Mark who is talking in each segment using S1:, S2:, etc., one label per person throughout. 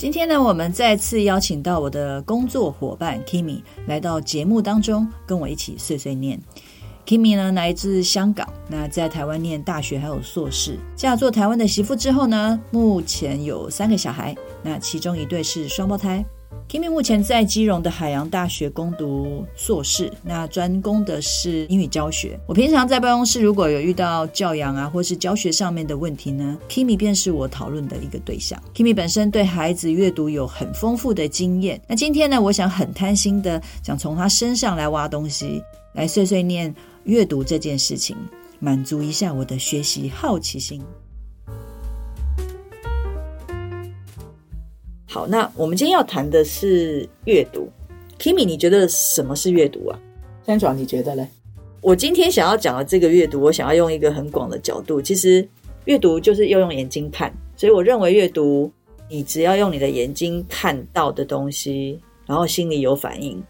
S1: 今天呢，我们再次邀请到我的工作伙伴 Kimi 来到节目当中，跟我一起碎碎念。Kimi 呢，来自香港，那在台湾念大学还有硕士，嫁做台湾的媳妇之后呢，目前有三个小孩，那其中一对是双胞胎。Kimi 目前在基隆的海洋大学攻读硕士，那专攻的是英语教学。我平常在办公室如果有遇到教养啊，或是教学上面的问题呢，Kimi 便是我讨论的一个对象。Kimi 本身对孩子阅读有很丰富的经验。那今天呢，我想很贪心的想从他身上来挖东西，来碎碎念阅读这件事情，满足一下我的学习好奇心。好，那我们今天要谈的是阅读。Kimi，你觉得什么是阅读啊？
S2: 三爽，你觉得嘞？
S1: 我今天想要讲的这个阅读，我想要用一个很广的角度。其实，阅读就是要用眼睛看，所以我认为阅读，你只要用你的眼睛看到的东西，然后心里有反应。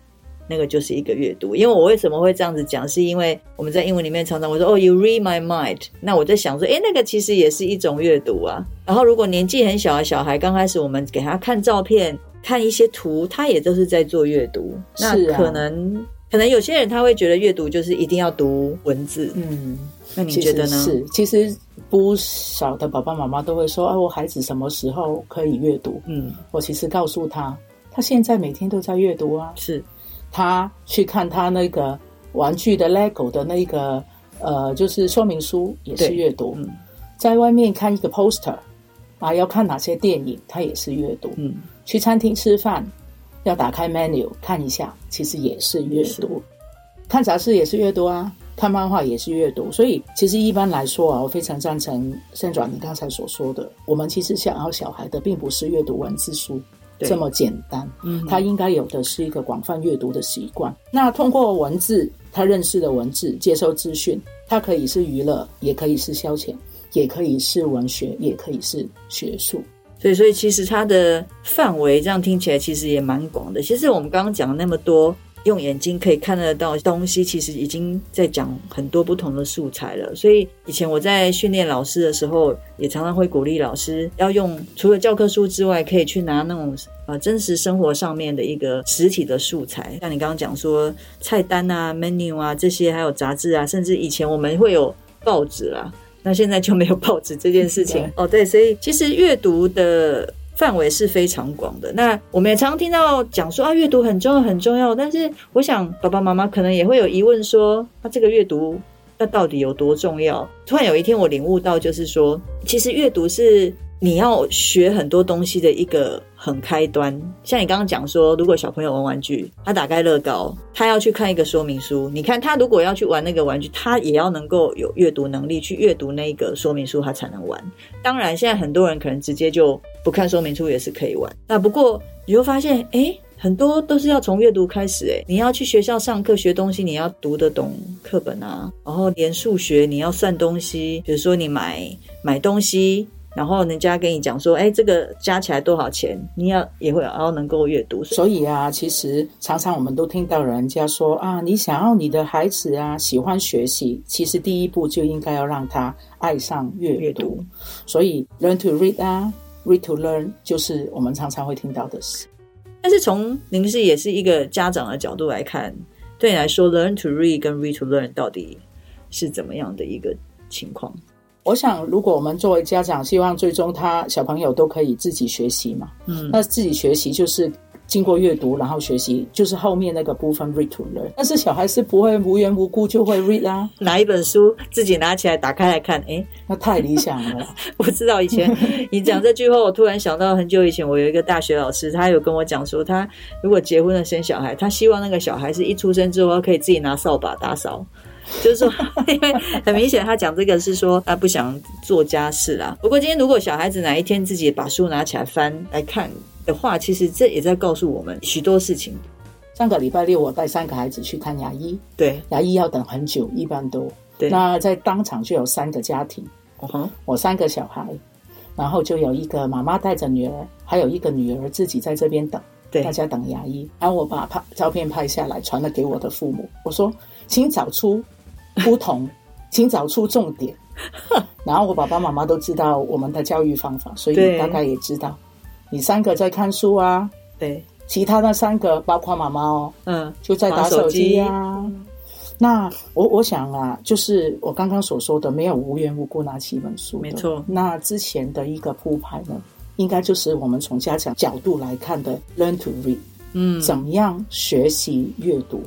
S1: 那个就是一个阅读，因为我为什么会这样子讲，是因为我们在英文里面常常会说哦，you read my mind。那我在想说，诶，那个其实也是一种阅读啊。然后如果年纪很小的小孩，刚开始我们给他看照片、看一些图，他也都是在做阅读。那可能、啊、可能有些人他会觉得阅读就是一定要读文字。嗯，那你觉得呢？
S2: 是，其实不少的爸爸妈妈都会说，啊，我孩子什么时候可以阅读？嗯，我其实告诉他，他现在每天都在阅读啊。
S1: 是。
S2: 他去看他那个玩具的 Lego 的那个呃，就是说明书也是阅读。嗯，在外面看一个 poster 啊，要看哪些电影，他也是阅读。嗯，去餐厅吃饭要打开 menu 看一下，其实也是阅读。看杂志也是阅读啊，看漫画也是阅读。所以其实一般来说啊，我非常赞成 Sandra 你刚才所说的，我们其实想要小孩的并不是阅读文字书。这么简单，嗯，他应该有的是一个广泛阅读的习惯。那通过文字，他认识的文字，接收资讯，它可以是娱乐，也可以是消遣，也可以是文学，也可以是学术。
S1: 所以，所以其实它的范围这样听起来其实也蛮广的。其实我们刚刚讲了那么多。用眼睛可以看得到东西，其实已经在讲很多不同的素材了。所以以前我在训练老师的时候，也常常会鼓励老师要用除了教科书之外，可以去拿那种呃真实生活上面的一个实体的素材。像你刚刚讲说菜单啊、menu 啊这些，还有杂志啊，甚至以前我们会有报纸啦，那现在就没有报纸这件事情。哦，对，所以其实阅读的。范围是非常广的。那我们也常听到讲说啊，阅读很重要，很重要。但是我想，爸爸妈妈可能也会有疑问，说，那这个阅读那到底有多重要？突然有一天，我领悟到，就是说，其实阅读是。你要学很多东西的一个很开端，像你刚刚讲说，如果小朋友玩玩具，他打开乐高，他要去看一个说明书。你看他如果要去玩那个玩具，他也要能够有阅读能力去阅读那个说明书，他才能玩。当然，现在很多人可能直接就不看说明书也是可以玩。那不过你会发现，诶，很多都是要从阅读开始。诶，你要去学校上课学东西，你要读得懂课本啊，然后连数学你要算东西，比如说你买买东西。然后人家跟你讲说，哎，这个加起来多少钱？你要也会要能够阅读。
S2: 所以啊，其实常常我们都听到人家说啊，你想要你的孩子啊喜欢学习，其实第一步就应该要让他爱上阅读。阅读。所以 learn to read 啊，read to learn 就是我们常常会听到的事。
S1: 但是从您是也是一个家长的角度来看，对你来说，learn to read 跟 read to learn 到底是怎么样的一个情况？
S2: 我想，如果我们作为家长，希望最终他小朋友都可以自己学习嘛，嗯，那自己学习就是经过阅读，然后学习就是后面那个部分 read to learn。但是小孩是不会无缘无故就会 read 啊，
S1: 拿一本书自己拿起来打开来看，诶，
S2: 那太理想了。
S1: 我知道以前你讲这句话，我突然想到很久以前，我有一个大学老师，他有跟我讲说，他如果结婚了生小孩，他希望那个小孩是一出生之后可以自己拿扫把打扫。就是说，因为很明显他讲这个是说他不想做家事啦。不过今天如果小孩子哪一天自己把书拿起来翻来看的话，其实这也在告诉我们许多事情。
S2: 上个礼拜六我带三个孩子去看牙医，
S1: 对，
S2: 牙医要等很久，一般都
S1: 对。
S2: 那在当场就有三个家庭，我三个小孩，然后就有一个妈妈带着女儿，还有一个女儿自己在这边等。对，大家等牙医，然后我把拍照片拍下来，传了给我的父母。我说，请找出不同，请找出重点。然后我爸爸妈妈都知道我们的教育方法，所以大概也知道，你三个在看书啊，
S1: 对，
S2: 其他那三个包括妈妈哦，
S1: 嗯，
S2: 就在打手机啊。那我我想啊，就是我刚刚所说的，没有无缘无故拿起一本书，
S1: 没错。
S2: 那之前的一个铺排呢？应该就是我们从家长角度来看的，learn to read，嗯，怎么样学习阅读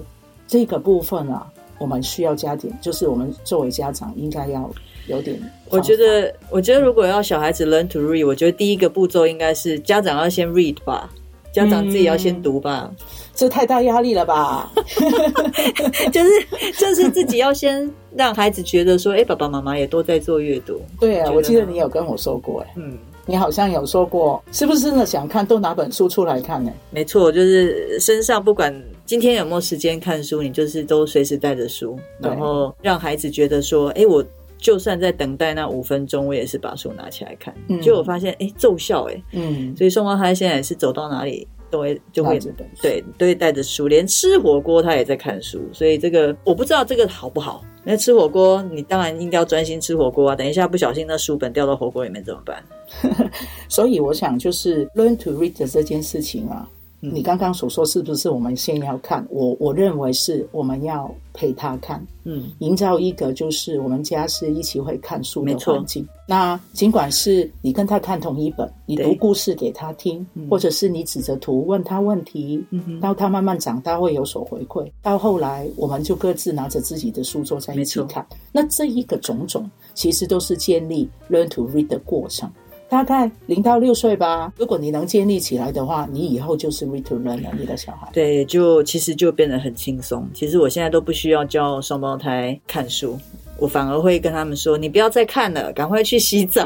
S2: 这个部分啊，我们需要加点，就是我们作为家长应该要有点。
S1: 我觉得，我觉得如果要小孩子 learn to read，我觉得第一个步骤应该是家长要先 read 吧，家长自己要先读吧，
S2: 嗯、这太大压力了吧？
S1: 就是就是自己要先让孩子觉得说，哎，爸爸妈妈也都在做阅读。
S2: 对啊，我记得你有跟我说过，哎，嗯。你好像有说过，是不是真的想看都拿本书出来看呢？
S1: 没错，就是身上不管今天有没有时间看书，你就是都随时带着书，然后让孩子觉得说，哎，我就算在等待那五分钟，我也是把书拿起来看。嗯，就我发现，哎，奏效，哎，嗯，所以双胞胎现在也是走到哪里都会就会对，都会带着书，连吃火锅他也在看书，所以这个我不知道这个好不好。那吃火锅，你当然应该要专心吃火锅啊！等一下不小心那书本掉到火锅里面怎么办？
S2: 所以我想就是 learn to read 的这件事情啊。你刚刚所说是不是我们先要看？我我认为是我们要陪他看，嗯，营造一个就是我们家是一起会看书的环境。那尽管是你跟他看同一本，你读故事给他听，或者是你指着图问他问题，嗯，到他慢慢长大会有所回馈。到后来我们就各自拿着自己的书坐在一起看。那这一个种种其实都是建立 learn to read 的过程。大概零到六岁吧。如果你能建立起来的话，你以后就是 we to learn 了。你的小孩
S1: 对，就其实就变得很轻松。其实我现在都不需要教双胞胎看书，我反而会跟他们说：“你不要再看了，赶快去洗澡。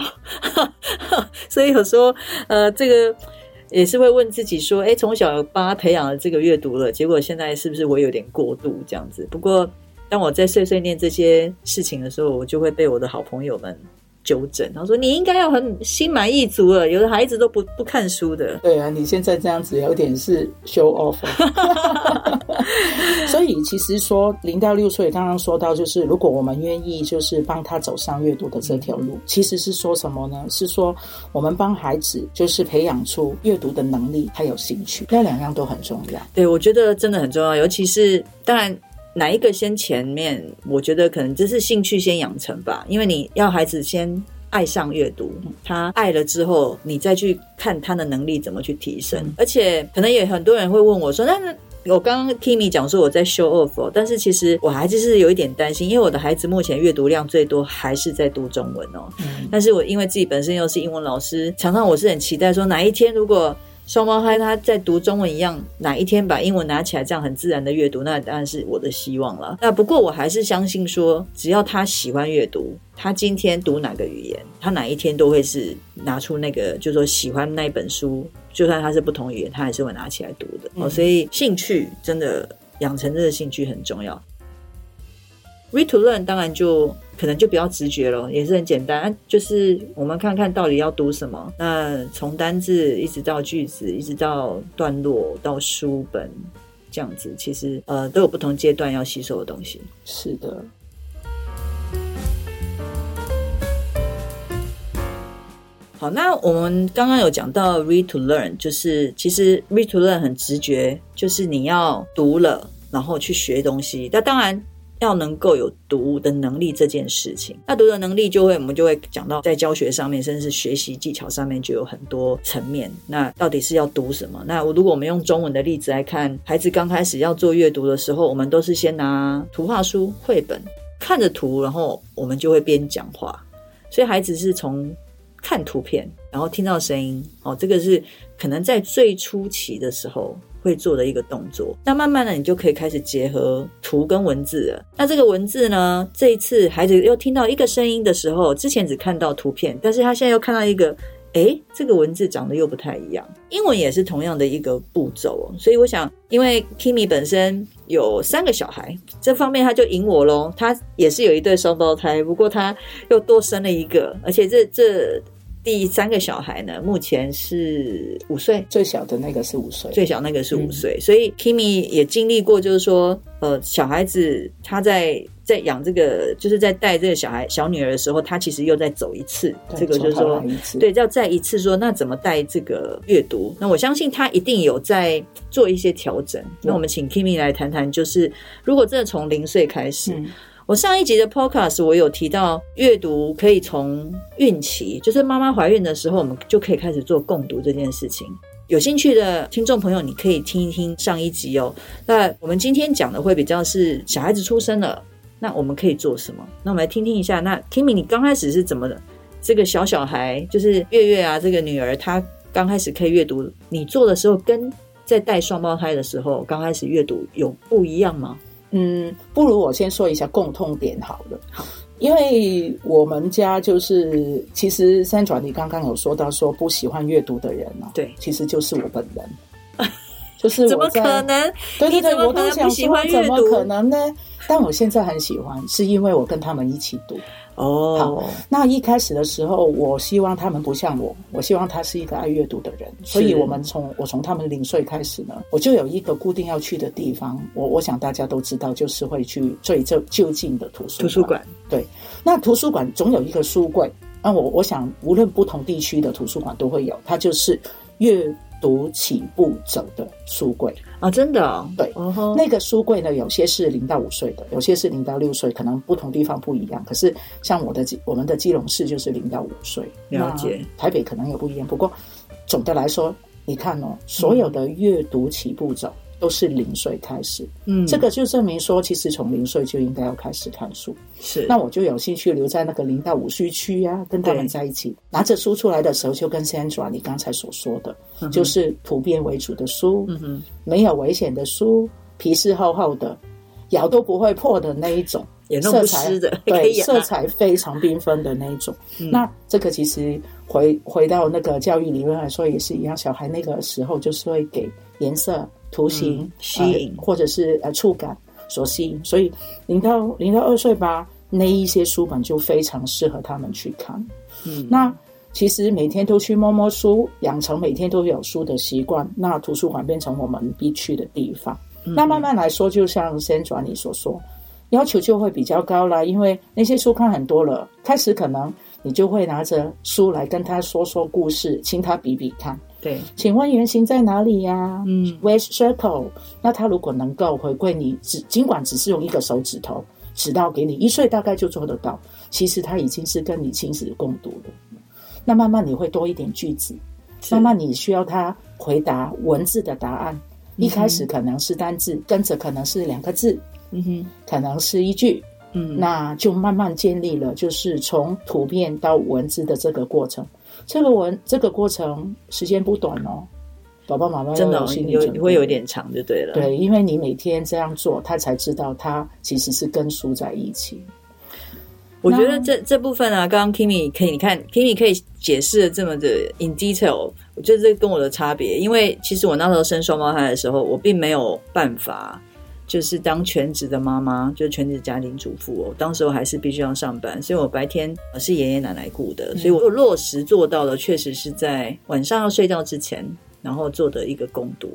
S1: ”所以有时候，呃，这个也是会问自己说：“哎，从小帮他培养了这个阅读了，结果现在是不是我有点过度这样子？”不过，当我在碎碎念这些事情的时候，我就会被我的好朋友们。纠正，他说：“你应该要很心满意足了。有的孩子都不不看书的。”
S2: 对啊，你现在这样子有点是 show off。所以其实说零到六岁，刚刚说到就是，如果我们愿意就是帮他走上阅读的这条路，嗯，其实是说什么呢？是说我们帮孩子就是培养出阅读的能力还有兴趣，那两样都很重要。
S1: 对，我觉得真的很重要，尤其是当然。哪一个先前面？我觉得可能就是兴趣先养成吧，因为你要孩子先爱上阅读，他爱了之后，你再去看他的能力怎么去提升。而且可能也很多人会问我说：“那我刚刚 Kimi 讲说我在 show off，但是其实我还是有一点担心，因为我的孩子目前阅读量最多还是在读中文哦。但是我因为自己本身又是英文老师，常常我是很期待说哪一天如果。双胞胎他在读中文一样，哪一天把英文拿起来，这样很自然的阅读，那当然是我的希望了。那不过我还是相信说，只要他喜欢阅读，他今天读哪个语言，他哪一天都会是拿出那个，就是说喜欢那一本书，就算他是不同语言，他还是会拿起来读的。哦，所以兴趣真的养成这个兴趣很重要。Read to learn 当然就可能就比较直觉了，也是很简单，就是我们看看到底要读什么。那从单字一直到句子，一直到段落到书本，这样子其实呃都有不同阶段要吸收的东西。
S2: 是的。
S1: 好，那我们刚刚有讲到 read to learn，就是其实 read to learn 很直觉，就是你要读了，然后去学东西。那当然。要能够有读的能力这件事情，那读的能力就会，我们就会讲到在教学上面，甚至是学习技巧上面，就有很多层面。那到底是要读什么？那如果我们用中文的例子来看，孩子刚开始要做阅读的时候，我们都是先拿图画书、绘本，看着图，然后我们就会边讲话。所以孩子是从看图片，然后听到声音，哦，这个是可能在最初期的时候。会做的一个动作。那慢慢的，你就可以开始结合图跟文字了。那这个文字呢，这一次孩子又听到一个声音的时候，之前只看到图片，但是他现在又看到一个。诶，这个文字长得又不太一样。英文也是同样的一个步骤哦，所以我想，因为 Kimi 本身有三个小孩，这方面他就赢我喽。他也是有一对双胞胎，不过他又多生了一个，而且这这第三个小孩呢，目前是五岁，
S2: 最小的那个是五岁，
S1: 最小那个是五岁，嗯，所以 Kimi 也经历过，就是说，呃，小孩子他在。在养这个，就是在带这个小孩小女儿的时候，他其实又再走一次。这个就是说，对，要再一次说，那怎么带这个阅读？那我相信他一定有在做一些调整。那我们请 Kimi 来谈谈，就是如果真的从零岁开始，嗯，我上一集的 Podcast 我有提到，阅读可以从孕期，就是妈妈怀孕的时候，我们就可以开始做共读这件事情。有兴趣的听众朋友，你可以听一听上一集哦。那我们今天讲的会比较是小孩子出生了。那我们可以做什么？那我们来听听一下。那 Kimi，你刚开始是怎么的？这个小小孩就是月月啊，这个女儿，她刚开始可以阅读，你做的时候跟在带双胞胎的时候刚开始阅读有不一样吗？
S2: 嗯，不如我先说一下共通点好了。好，因为我们家就是，其实 Sandra，你刚刚有说到说不喜欢阅读的人呢，
S1: 对，
S2: 其实就是我本人。就是我
S1: 怎么可能？
S2: 对对对，我都想说，怎么可能呢？但我现在很喜欢，是因为我跟他们一起读。
S1: 哦，
S2: 好，那一开始的时候，我希望他们不像我，我希望他是一个爱阅读的人。所以，我们从我从他们零岁开始呢，我就有一个固定要去的地方。我我想大家都知道，就是会去最就就近的图书
S1: 图书馆。
S2: 对，那图书馆总有一个书柜。那我我想，无论不同地区的图书馆都会有，它就是阅。读起步走的书柜
S1: 啊，真的、哦、
S2: 对，uh -huh. 那个书柜呢，有些是零到五岁的，有些是零到六岁，可能不同地方不一样。可是像我的我们的基隆市就是零到五岁，
S1: 了解。
S2: 台北可能也不一样，不过总的来说，你看哦，所有的阅读起步走。嗯都是零岁开始，嗯，这个就证明说，其实从零岁就应该要开始看书。
S1: 是，
S2: 那我就有兴趣留在那个零到五岁区啊，跟他们在一起，拿着书出来的时候，就跟 Sandra 你刚才所说的，嗯、就是普遍为主的书，嗯哼，没有危险的书，皮是厚厚的，咬都不会破的那一种，
S1: 也弄不湿的，
S2: 对，色彩非常缤纷的那一种。嗯、那这个其实回回到那个教育理论来说也是一样，小孩那个时候就是会给颜色。图形、嗯、吸引，呃、或者是呃触感所吸引，所以零到零到二岁吧，那一些书本就非常适合他们去看。嗯，那其实每天都去摸摸书，养成每天都有书的习惯，那图书馆变成我们必去的地方。嗯、那慢慢来说，就像 Sandra 你所说，要求就会比较高啦，因为那些书看很多了，开始可能你就会拿着书来跟他说说故事，请他比比看。
S1: 对，
S2: 请问圆形在哪里呀、啊？嗯，Where's circle？那他如果能够回馈你，只尽管只是用一个手指头指到给你，一岁大概就做得到。其实他已经是跟你亲子共读了。那慢慢你会多一点句子，慢慢你需要他回答文字的答案。一开始可能是单字，跟着可能是两个字，嗯哼，可能是一句，嗯，那就慢慢建立了，就是从图片到文字的这个过程。这个文这个过程时间不短哦，爸爸妈妈
S1: 真的有你会有点长就对了。
S2: 对，因为你每天这样做，他才知道他其实是跟书在一起。
S1: 我觉得这这部分啊，刚刚 Kimi 可以你看 Kimi 可以解释的这么的 in detail，我觉得这跟我的差别，因为其实我那时候生双胞胎的时候，我并没有办法。就是当全职的妈妈，就是全职家庭主妇哦。当时我还是必须要上班，所以我白天是爷爷奶奶顾的，所以我落实做到的确实是在晚上要睡觉之前，然后做的一个共读。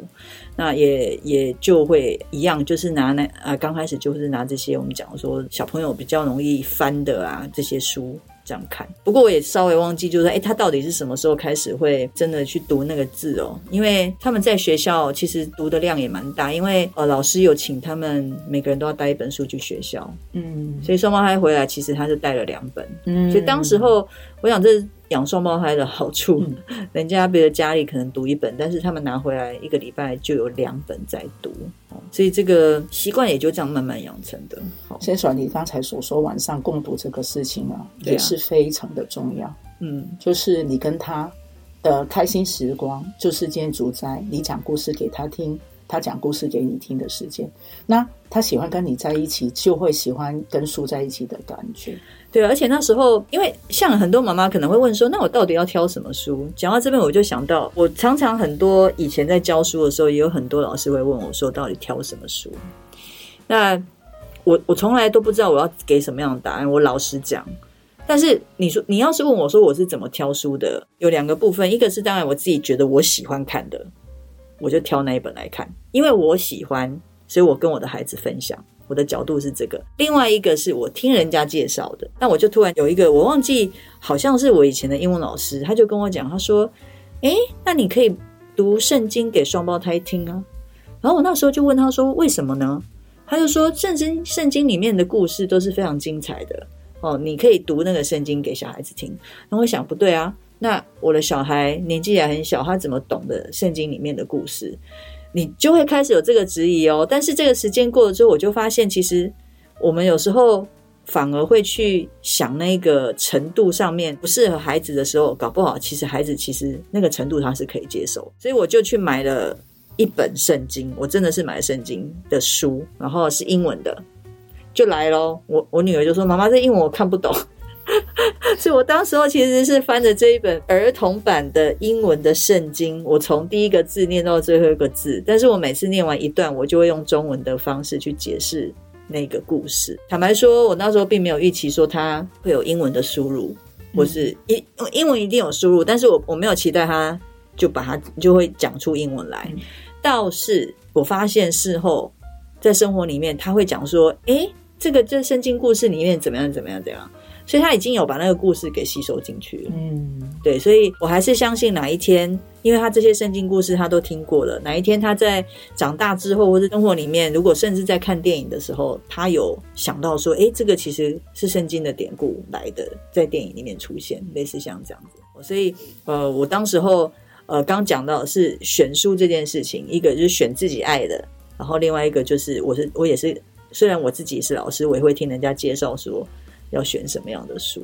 S1: 那也也就会一样，就是拿那啊，刚开始就是拿这些我们讲说小朋友比较容易翻的啊这些书。这样看，不过我也稍微忘记，就是说，哎，他到底是什么时候开始会真的去读那个字哦？因为他们在学校其实读的量也蛮大，因为呃，老师有请他们每个人都要带一本书去学校，嗯，所以双胞胎回来其实他是带了两本，嗯，所以当时候我想这。养双胞胎的好处，嗯、人家别的家里可能读一本，但是他们拿回来一个礼拜就有两本在读，所以这个习惯也就这样慢慢养成的。
S2: 先说你刚才所说晚上共读这个事情啊，也是非常的重要。嗯，就是你跟他的开心时光，就是建筑在你讲故事给他听。他讲故事给你听的时间。那他喜欢跟你在一起，就会喜欢跟书在一起的感觉。
S1: 对，而且那时候，因为像很多妈妈可能会问说，那我到底要挑什么书？讲到这边，我就想到，我常常很多以前在教书的时候，也有很多老师会问我说，到底挑什么书？那我我从来都不知道我要给什么样的答案。我老实讲，但是你说你要是问我说我是怎么挑书的，有两个部分，一个是当然我自己觉得我喜欢看的，我就挑那一本来看，因为我喜欢，所以我跟我的孩子分享。我的角度是这个，另外一个是我听人家介绍的。那我就突然有一个，我忘记好像是我以前的英文老师，他就跟我讲，他说：“诶，那你可以读圣经给双胞胎听啊。”然后我那时候就问他说：“为什么呢？”他就说：“圣经圣经里面的故事都是非常精彩的哦，你可以读那个圣经给小孩子听。”然后我想，不对啊，那我的小孩年纪也很小，他怎么懂得圣经里面的故事？你就会开始有这个质疑哦，但是这个时间过了之后，我就发现，其实我们有时候反而会去想那个程度上面不适合孩子的时候，搞不好其实孩子其实那个程度他是可以接受，所以我就去买了一本圣经，我真的是买圣经的书，然后是英文的，就来咯。我我女儿就说：“妈妈，这英文我看不懂。” 所以我当时候其实是翻着这一本儿童版的英文的圣经，我从第一个字念到最后一个字，但是我每次念完一段，我就会用中文的方式去解释那个故事。坦白说，我那时候并没有预期说它会有英文的输入，或是英英文一定有输入，但是我我没有期待它就把它就会讲出英文来。倒是我发现事后在生活里面，他会讲说：“诶，这个这圣经故事里面怎么样怎么样怎样。”所以他已经有把那个故事给吸收进去了，嗯，对，所以我还是相信哪一天，因为他这些圣经故事他都听过了，哪一天他在长大之后或者生活里面，如果甚至在看电影的时候，他有想到说，哎，这个其实是圣经的典故来的，在电影里面出现，类似像这样子。所以，呃，我当时候，呃，刚讲到的是选书这件事情，一个就是选自己爱的，然后另外一个就是我是我也是，虽然我自己是老师，我也会听人家介绍说。要选什么样的书？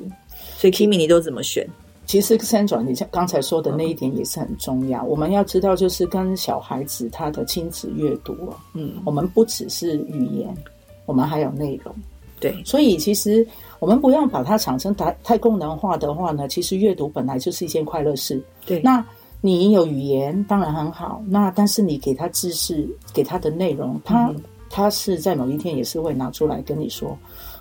S1: 所以 Kimi 你都怎么选？
S2: 其实 Sandra 你像刚才说的那一点也是很重要。嗯、我们要知道，就是跟小孩子他的亲子阅读啊，嗯，我们不只是语言，我们还有内容。对，所以其实我们不要把它产生太太功能化的话呢，其实阅读本来就是一件快乐事。对，那你有语言当然很好，那但是你给他知识，给他的内容，他、嗯、他是在某一天也是会拿出来跟你说。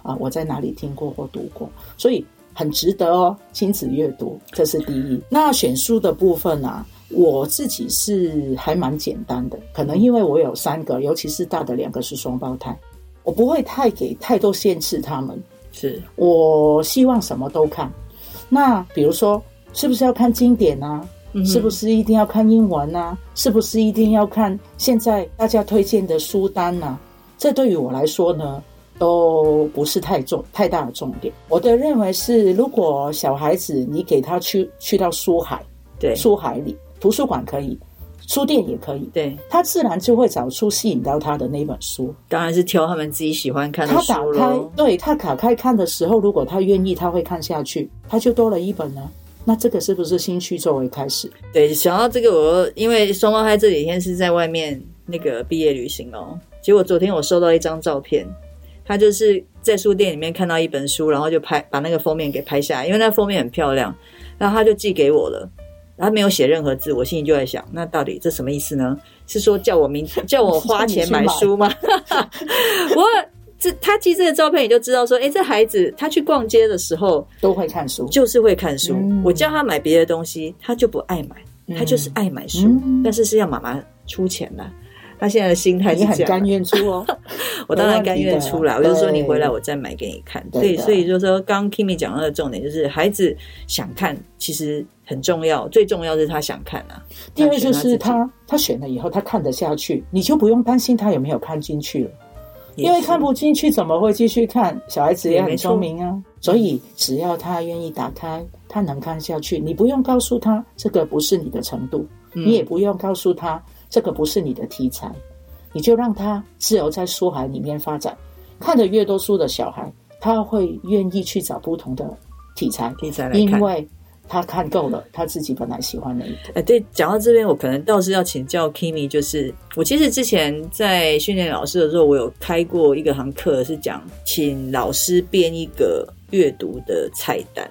S2: 啊，我在哪里听过或读过，所以很值得哦。亲子阅读，这是第一。那选书的部分啊，我自己是还蛮简单的，可能因为我有三个，尤其是大的两个是双胞胎，我不会太给太多限制他们。是我希望什么都看。那比如说，是不是要看经典啊？嗯、是不是一定要看英文啊？是不是一定要看现在大家推荐的书单啊？这对于我来说呢，都不是太重太大的重点。我的认为是，如果小孩子你给他去去到书海，对，书海里，图书馆可以，书店也可以，对，他自然就会找出吸引到他的那本书。当然是挑他们自己喜欢看的书。他打开，对，他打开看的时候，如果他愿意，他会看下去，他就多了一本呢。那这个是不是新区作为开始？对，想到这个我，我因为双胞胎这几天是在外面那个毕业旅行哦，结果昨天我收到一张照片。他就是在书店里面看到一本书，然后就拍把那个封面给拍下来，因为那封面很漂亮，然后他就寄给我了。他没有写任何字，我心里就在想，那到底这什么意思呢？是说叫我明叫我花钱买书吗？我这他寄这个照片，你就知道说，诶，这孩子他去逛街的时候都会看书，就是会看书。嗯、我叫他买别的东西，他就不爱买，他就是爱买书，嗯、但是是要妈妈出钱的。他现在的心态是很甘愿出哦，我当然甘愿出来。我就说你回来，我再买给你看。所以，所以就是说，刚 Kimi 讲到的重点就是，孩子想看其实很重要，最重要是他想看啊。第二就是他他选了以后，他看得下去，你就不用担心他有没有看进去了，因为看不进去怎么会继续看？小孩子也很聪明啊，所以只要他愿意打开，他能看下去，你不用告诉他这个不是你的程度，你也不用告诉他。这个不是你的题材，你就让他自由在书海里面发展。看得越多书的小孩，他会愿意去找不同的题材。题材来看，因为他看够了，他自己本来喜欢的一个。
S1: 哎，对，讲到这边，我可能倒是要请教 Kimi，就是我其实之前在训练老师的时候，我有开过一个堂课，是讲请老师编一个阅读的菜单。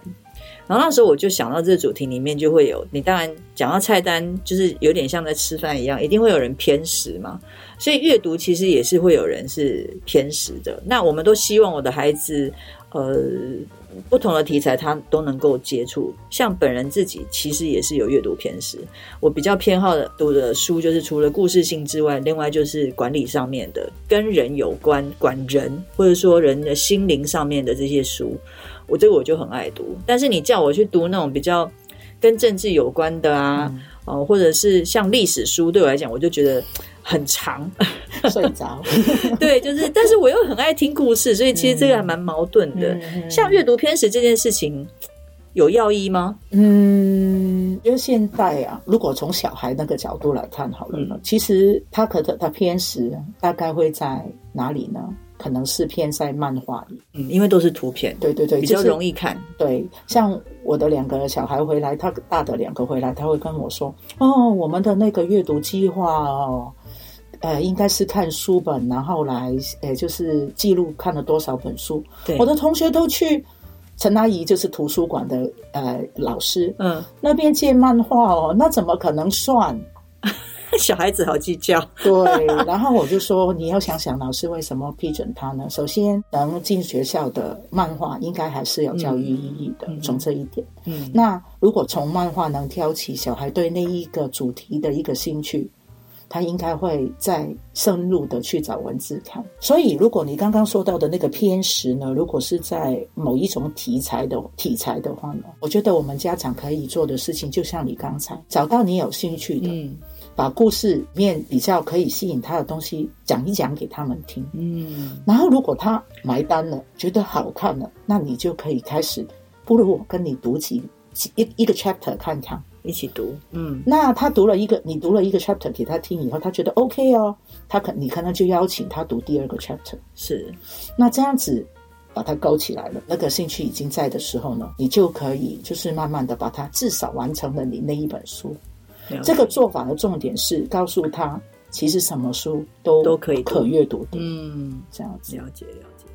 S1: 然后那时候我就想到这个主题里面就会有，你当然讲到菜单，就是有点像在吃饭一样，一定会有人偏食嘛。所以阅读其实也是会有人是偏食的。那我们都希望我的孩子，呃。不同的题材，他都能够接触。像本人自己，其实也是有阅读偏食。我比较偏好的读的书，就是除了故事性之外，另外就是管理上面的，跟人有关，管人或者说人的心灵上面的这些书，我这个我就很爱读。但是你叫我去读那种比较跟政治有关的啊，哦、嗯，或者是像历史书，对我来讲，我就觉得。很长，
S2: 睡着。
S1: 对，就是，但是我又很爱听故事，所以其实这个还蛮矛盾的。像阅读偏食这件事情，有药医吗？
S2: 嗯，因为现在啊，如果从小孩那个角度来看好了呢，嗯、其实他可能他偏食大概会在哪里呢？可能是偏在漫画里，
S1: 嗯，因为都是图片，
S2: 对对对，
S1: 比较容易看。
S2: 就是、对，像我的两个小孩回来，他大的两个回来，他会跟我说：“哦，我们的那个阅读计划哦，呃，应该是看书本，然后来，呃，就是记录看了多少本书。”对，我的同学都去陈阿姨，就是图书馆的呃老师，嗯，那边借漫画哦，那怎么可能算？
S1: 小孩子好计较，
S2: 对。然后我就说，你要想想老师为什么批准他呢？首先，能进学校的漫画应该还是有教育意义的，从、嗯、这一点。嗯，那如果从漫画能挑起小孩对那一个主题的一个兴趣，他应该会再深入的去找文字看。所以，如果你刚刚说到的那个偏食呢，如果是在某一种题材的题材的话呢，我觉得我们家长可以做的事情，就像你刚才找到你有兴趣的。嗯把故事里面比较可以吸引他的东西讲一讲给他们听，嗯，然后如果他买单了，觉得好看了，那你就可以开始，不如我跟你读几几一一个 chapter 看看，
S1: 一起读，嗯，
S2: 那他读了一个，你读了一个 chapter 给他听以后，他觉得 OK 哦，他可你可能就邀请他读第二个 chapter，
S1: 是，
S2: 那这样子把它勾起来了，那个兴趣已经在的时候呢，你就可以就是慢慢的把它至少完成了你那一本书。这个做法的重点是告诉他，其实什么书都
S1: 都可以
S2: 可阅读的。
S1: 嗯，
S2: 这样子
S1: 了解了解。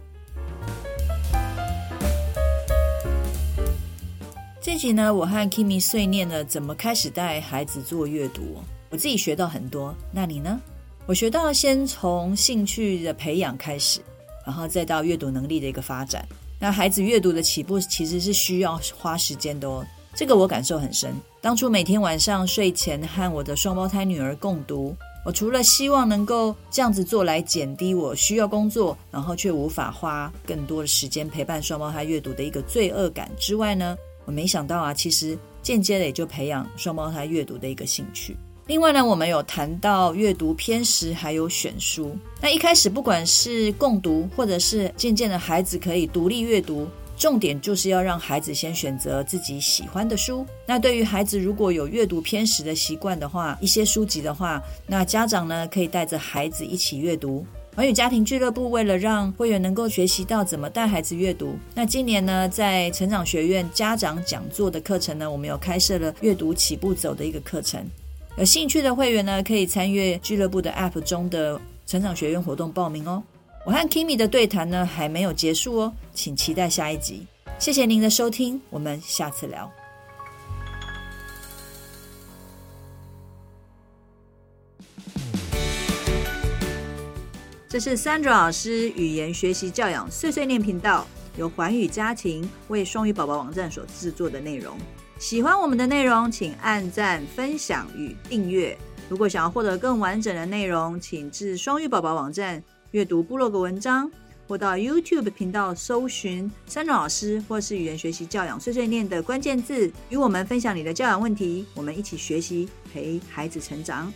S1: 这集呢，我和 Kimi 碎念了怎么开始带孩子做阅读，我自己学到很多。那你呢？我学到先从兴趣的培养开始，然后再到阅读能力的一个发展。那孩子阅读的起步其实是需要花时间的哦。这个我感受很深。当初每天晚上睡前和我的双胞胎女儿共读，我除了希望能够这样子做来减低我需要工作，然后却无法花更多的时间陪伴双胞胎阅读的一个罪恶感之外呢，我没想到啊，其实间接的也就培养双胞胎阅读的一个兴趣。另外呢，我们有谈到阅读偏食，还有选书。那一开始不管是共读，或者是渐渐的孩子可以独立阅读。重点就是要让孩子先选择自己喜欢的书。那对于孩子如果有阅读偏食的习惯的话，一些书籍的话，那家长呢可以带着孩子一起阅读。寰宇家庭俱乐部为了让会员能够学习到怎么带孩子阅读，那今年呢在成长学院家长讲座的课程呢，我们有开设了阅读起步走的一个课程。有兴趣的会员呢，可以参阅俱乐部的 App 中的成长学院活动报名哦。我和 Kimi 的对谈呢还没有结束哦，请期待下一集。谢谢您的收听，我们下次聊。这是 Sandra 老师语言学习教养碎碎念频道，由环宇家庭为双语宝宝网站所制作的内容。喜欢我们的内容，请按赞、分享与订阅。如果想要获得更完整的内容，请至双语宝宝网站。阅读部落格文章，或到 YouTube 频道搜寻山竹老师，或是语言学习教养碎碎念的关键字，与我们分享你的教养问题，我们一起学习，陪孩子成长。